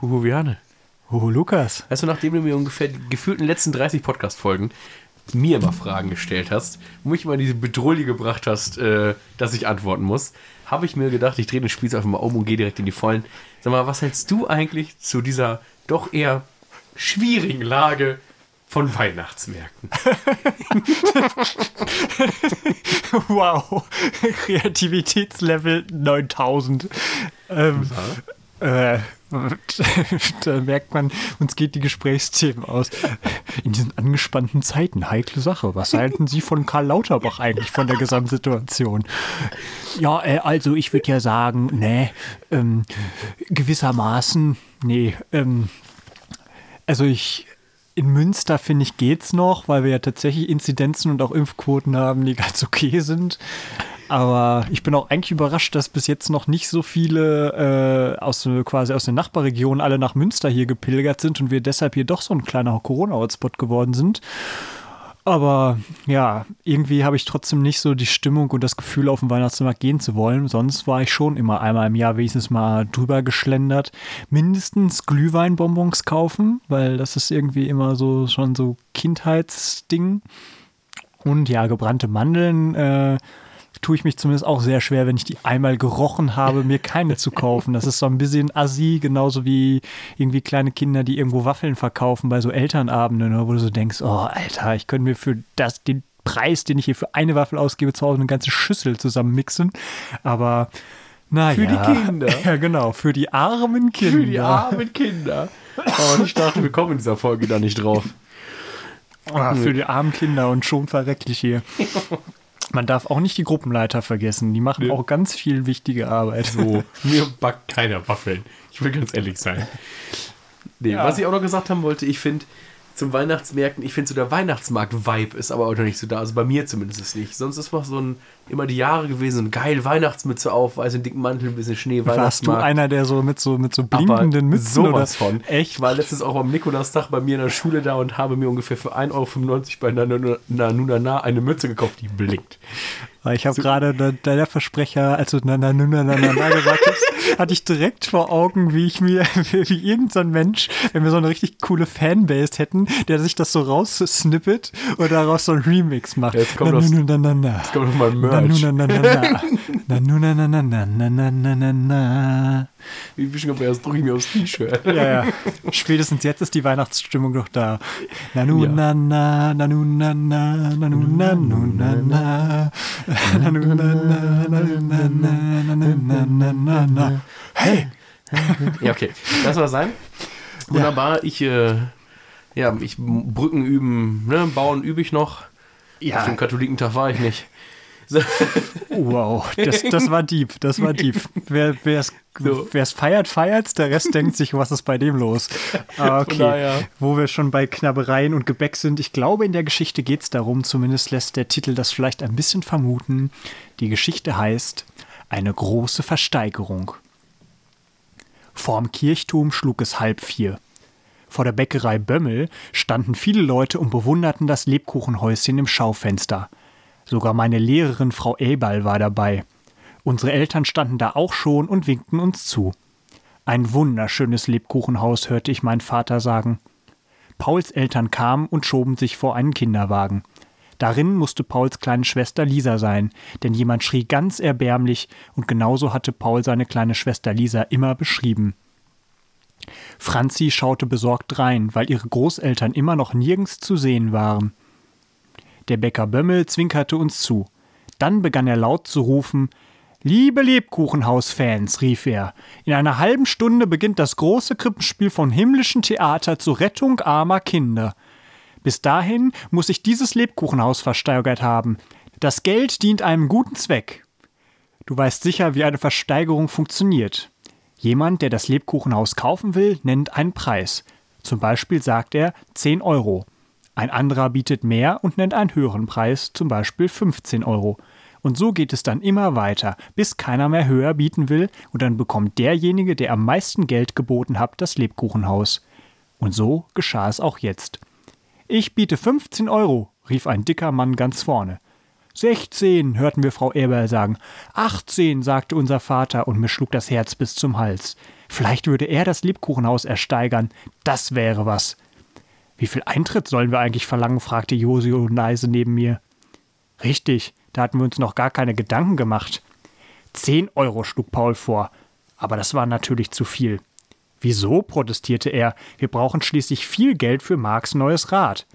Hugo Viane. Oh, Lukas. Du, nachdem du mir ungefähr die gefühlten letzten 30 Podcast-Folgen mir immer Fragen gestellt hast, wo mich immer in diese Bedrohung gebracht hast, äh, dass ich antworten muss, habe ich mir gedacht, ich drehe den Spieß einfach mal um und gehe direkt in die Vollen. Sag mal, was hältst du eigentlich zu dieser doch eher schwierigen Lage von Weihnachtsmärkten? wow. Kreativitätslevel 9000. Ähm, äh, da merkt man, uns geht die Gesprächsthemen aus. In diesen angespannten Zeiten, heikle Sache. Was halten Sie von Karl Lauterbach eigentlich von der Gesamtsituation? Ja, äh, also ich würde ja sagen, nee, ähm, gewissermaßen, nee, ähm, also ich, in Münster finde ich geht's noch, weil wir ja tatsächlich Inzidenzen und auch Impfquoten haben, die ganz okay sind. Aber ich bin auch eigentlich überrascht, dass bis jetzt noch nicht so viele äh, aus quasi aus den Nachbarregionen alle nach Münster hier gepilgert sind und wir deshalb hier doch so ein kleiner Corona-Hotspot geworden sind. Aber ja, irgendwie habe ich trotzdem nicht so die Stimmung und das Gefühl, auf den Weihnachtsmarkt gehen zu wollen. Sonst war ich schon immer einmal im Jahr wenigstens mal drüber geschlendert. Mindestens Glühweinbonbons kaufen, weil das ist irgendwie immer so schon so Kindheitsding. Und ja, gebrannte Mandeln. Äh, tue ich mich zumindest auch sehr schwer, wenn ich die einmal gerochen habe, mir keine zu kaufen. Das ist so ein bisschen assi, genauso wie irgendwie kleine Kinder, die irgendwo Waffeln verkaufen bei so Elternabenden, ne, wo du so denkst, oh Alter, ich könnte mir für das, den Preis, den ich hier für eine Waffel ausgebe, zu Hause eine ganze Schüssel zusammen mixen. Aber naja. Für die Kinder. Ja, genau, für die armen Kinder. Für die armen Kinder. Oh, ich dachte, wir kommen in dieser Folge da nicht drauf. Ah, für die armen Kinder und schon verrecklich hier. Man darf auch nicht die Gruppenleiter vergessen. Die machen Nee. auch ganz viel wichtige Arbeit. So, mir backt keiner Waffeln. Ich will ganz ehrlich sein. Nee, Ja. was ich auch noch gesagt haben wollte, ich finde zum Weihnachtsmärkten, ich finde so der Weihnachtsmarkt-Vibe ist aber auch noch nicht so da. Also bei mir zumindest ist nicht. Sonst ist noch so ein, immer die Jahre gewesen, so geil, Weihnachtsmütze auf, weiß einen dicken Mantel, ein bisschen Schnee, Warst du Weihnachtsmarkt. einer, der so mit so, mit so blinkenden Mützen sowas oder von. Echt? Ich war letztens auch am Nikolastag bei mir in der Schule da und habe mir ungefähr für 1,95 Euro bei Nanu- Nanunana eine Mütze gekauft, die blinkt. Ich habe gerade da- da der Versprecher, als du na na na na na na na gesagt hast, hatte ich direkt vor Augen, wie ich mir, wie irgendein so Mensch, wenn wir so eine richtig coole Fanbase hätten, der sich das so raussnippet und daraus so ein Remix macht. Jetzt kommt na, das- na, na, na, na. Jetzt kommt noch mal Na, nu, Merch. Deutsch. Ich bin erst drücke aufs T-Shirt. Ja, ja. Spätestens jetzt ist die Weihnachtsstimmung noch da. Nanu na na, nanu na na, nanu na na na, nanu na na, nanu na na, nanu na na na. Hey! Ja, okay. Das war sein. Wunderbar. Ich, äh, ja, ich Brücken üben, ne? Bauen übe ich noch. Ja. Auf dem Katholikentag war ich nicht. So, Wow, das, das war deep, das war deep. Wer es So. feiert, feiert's, der Rest denkt sich, was ist bei dem los? Ah, Okay, daher- wo wir schon bei Knabbereien und Gebäck sind, ich glaube, in der Geschichte geht es darum, zumindest lässt der Titel das vielleicht ein bisschen vermuten. Die Geschichte heißt Eine große Versteigerung. Vorm Kirchturm schlug es halb vier. Vor der Bäckerei Bömmel standen viele Leute und bewunderten das Lebkuchenhäuschen im Schaufenster. Sogar meine Lehrerin Frau Eberl war dabei. Unsere Eltern standen da auch schon und winkten uns zu. Ein wunderschönes Lebkuchenhaus, hörte ich meinen Vater sagen. Pauls Eltern kamen und schoben sich vor einen Kinderwagen. Darin musste Pauls kleine Schwester Lisa sein, denn jemand schrie ganz erbärmlich, und genauso hatte Paul seine kleine Schwester Lisa immer beschrieben. Franzi schaute besorgt rein, weil ihre Großeltern immer noch nirgends zu sehen waren. Der Bäcker Bömmel zwinkerte uns zu. Dann begann er laut zu rufen Liebe Lebkuchenhaus-Fans, rief er, in einer halben Stunde beginnt das große Krippenspiel vom himmlischen Theater zur Rettung armer Kinder. Bis dahin muss ich dieses Lebkuchenhaus versteigert haben. Das Geld dient einem guten Zweck. Du weißt sicher, wie eine Versteigerung funktioniert. Jemand, der das Lebkuchenhaus kaufen will, nennt einen Preis. Zum Beispiel sagt er 10 Euro. Ein anderer bietet mehr und nennt einen höheren Preis, zum Beispiel 15 Euro. Und so geht es dann immer weiter, bis keiner mehr höher bieten will und dann bekommt derjenige, der am meisten Geld geboten hat, das Lebkuchenhaus. Und so geschah es auch jetzt. Ich biete 15 Euro, rief ein dicker Mann ganz vorne. 16, hörten wir Frau Eberl sagen. 18, sagte unser Vater, und mir schlug das Herz bis zum Hals. Vielleicht würde er das Lebkuchenhaus ersteigern. Das wäre was. Wie viel Eintritt sollen wir eigentlich verlangen? fragte Josio leise neben mir. Richtig, da hatten wir uns noch gar keine Gedanken gemacht. Zehn Euro schlug Paul vor. Aber das war natürlich zu viel. Wieso? protestierte er. Wir brauchen schließlich viel Geld für Marks neues Rad.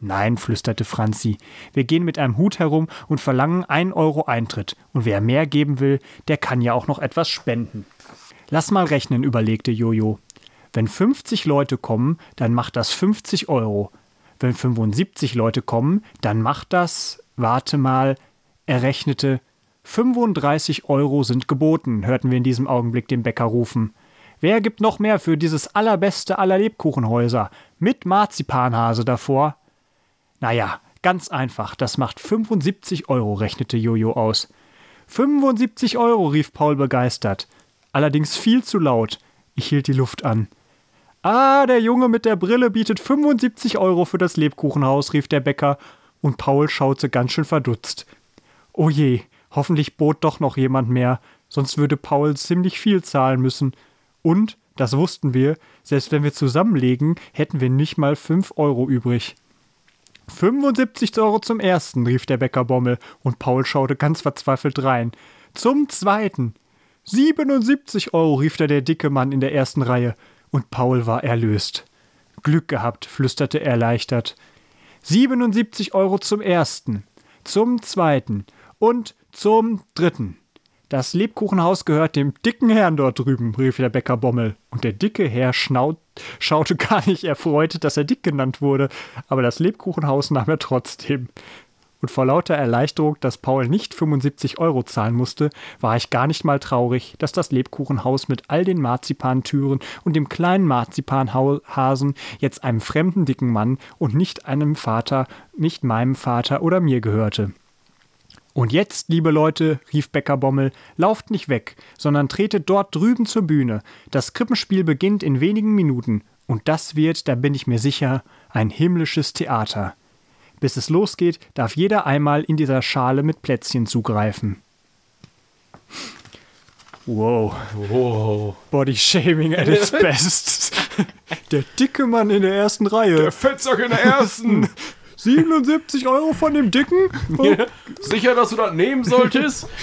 Nein, flüsterte Franzi, wir gehen mit einem Hut herum und verlangen ein Euro Eintritt, und wer mehr geben will, der kann ja auch noch etwas spenden. Lass mal rechnen, überlegte Jojo. Wenn 50 Leute kommen, dann macht das 50 Euro. Wenn 75 Leute kommen, dann macht das, warte mal, er rechnete, 35 Euro sind geboten, hörten wir in diesem Augenblick den Bäcker rufen. Wer gibt noch mehr für dieses allerbeste aller Lebkuchenhäuser? Mit Marzipanhase davor? Naja, ganz einfach, das macht 75 Euro, rechnete Jojo aus. 75 Euro, rief Paul begeistert. Allerdings viel zu laut. Ich hielt die Luft an. Ah, der Junge mit der Brille bietet 75 Euro für das Lebkuchenhaus, rief der Bäcker, und Paul schaute ganz schön verdutzt. Oh je, hoffentlich bot doch noch jemand mehr, sonst würde Paul ziemlich viel zahlen müssen. Und, das wussten wir, selbst wenn wir zusammenlegen, hätten wir nicht mal 5 Euro übrig. 75 Euro zum ersten, rief der Bäcker Bommel, und Paul schaute ganz verzweifelt rein. Zum zweiten. 77 Euro, rief da der dicke Mann in der ersten Reihe, und Paul war erlöst. Glück gehabt, flüsterte er erleichtert. 77 Euro zum ersten, zum zweiten und zum dritten. Das Lebkuchenhaus gehört dem dicken Herrn dort drüben, rief der Bäcker Bommel. Und der dicke Herr schnaut, schaute gar nicht erfreut, dass er dick genannt wurde, aber das Lebkuchenhaus nahm er trotzdem. Und vor lauter Erleichterung, dass Paul nicht 75 Euro zahlen musste, war ich gar nicht mal traurig, dass das Lebkuchenhaus mit all den Marzipantüren und dem kleinen Marzipanhasen jetzt einem fremden dicken Mann und nicht einem Vater, nicht meinem Vater oder mir gehörte. Und jetzt, liebe Leute, rief Bäcker Bommel, lauft nicht weg, sondern tretet dort drüben zur Bühne. Das Krippenspiel beginnt in wenigen Minuten. Und das wird, da bin ich mir sicher, ein himmlisches Theater. Bis es losgeht, darf jeder einmal in dieser Schale mit Plätzchen zugreifen. Wow. Wow. Body Shaming at its best. Der dicke Mann in der ersten Reihe. Der Fettsack in der ersten. 77 Euro von dem Dicken? Oh. Sicher, dass du das nehmen solltest?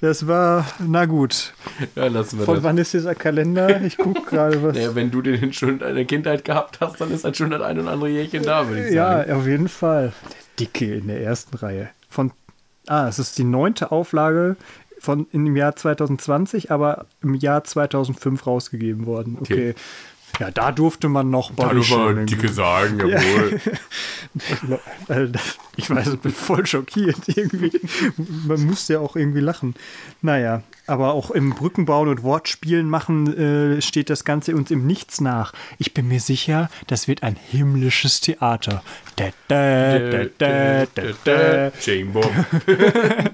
Das war, na gut. Ja, lassen wir Von das. wann ist dieser Kalender? Ich gucke gerade was. Ja, wenn du den schon in deiner Kindheit gehabt hast, dann ist halt schon das ein oder andere Jährchen da, würde ich Ja, sagen. auf jeden Fall. Der Dicke in der ersten Reihe. Von, ah, es ist die neunte Auflage von dem Jahr 2020, aber im Jahr 2005 rausgegeben worden. Okay. Ja, da durfte man noch Body Shaming. sagen, jawohl. Das- Ich weiß, ich bin voll schockiert irgendwie. Man muss ja auch irgendwie lachen. Naja, aber auch im Brückenbauen und Wortspielen machen äh, steht das Ganze uns im Nichts nach. Ich bin mir sicher, das wird ein himmlisches Theater. Da, da, da, da, da, da. Chamber.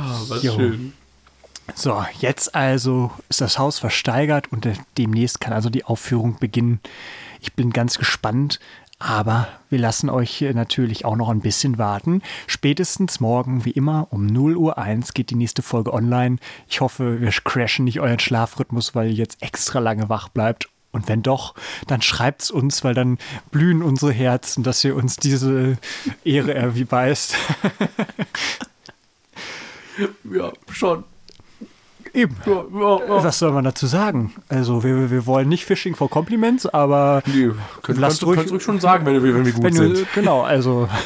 Ah, was Jo. schön. So, jetzt also ist das Haus versteigert und demnächst kann also die Aufführung beginnen. Ich bin ganz gespannt, aber wir lassen euch natürlich auch noch ein bisschen warten. Spätestens morgen, wie immer, um 0 Uhr 1 geht die nächste Folge online. Ich hoffe, wir crashen nicht euren Schlafrhythmus, weil ihr jetzt extra lange wach bleibt. Und wenn doch, dann schreibt's uns, weil dann blühen unsere Herzen, dass ihr uns diese Ehre erweist. Ja, schon. Eben. Ja, ja, ja. Was soll man dazu sagen? Also, wir, wir wollen nicht Fishing for Compliments, aber Nee, könnt, Lasst kannst, du, ruhig- kannst ruhig schon sagen, wenn, wir- wenn wir gut wenn sind. du, genau, also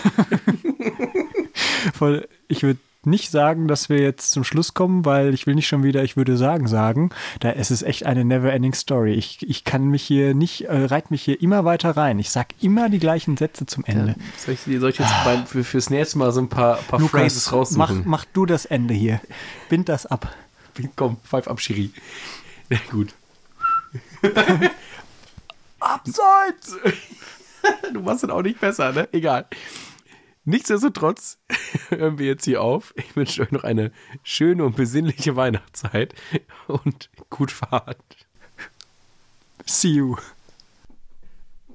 voll, ich würde nicht sagen, dass wir jetzt zum Schluss kommen, weil ich will nicht schon wieder, ich würde sagen, sagen. Da es ist echt eine never-ending Story. Ich, ich kann mich hier nicht, äh, reit mich hier immer weiter rein. Ich sag immer die gleichen Sätze zum Ende. Soll ich, soll ich jetzt bei, für, fürs nächste Mal so ein paar, paar Phrases mach, raussuchen? mach du das Ende hier. Bind das ab. Komm, pfeif ab, Schiri. Ja, gut. Abseits! du machst es auch nicht besser, ne? Egal. Nichtsdestotrotz hören wir jetzt hier auf. Ich wünsche euch noch eine schöne und besinnliche Weihnachtszeit und gut Fahrt. See you.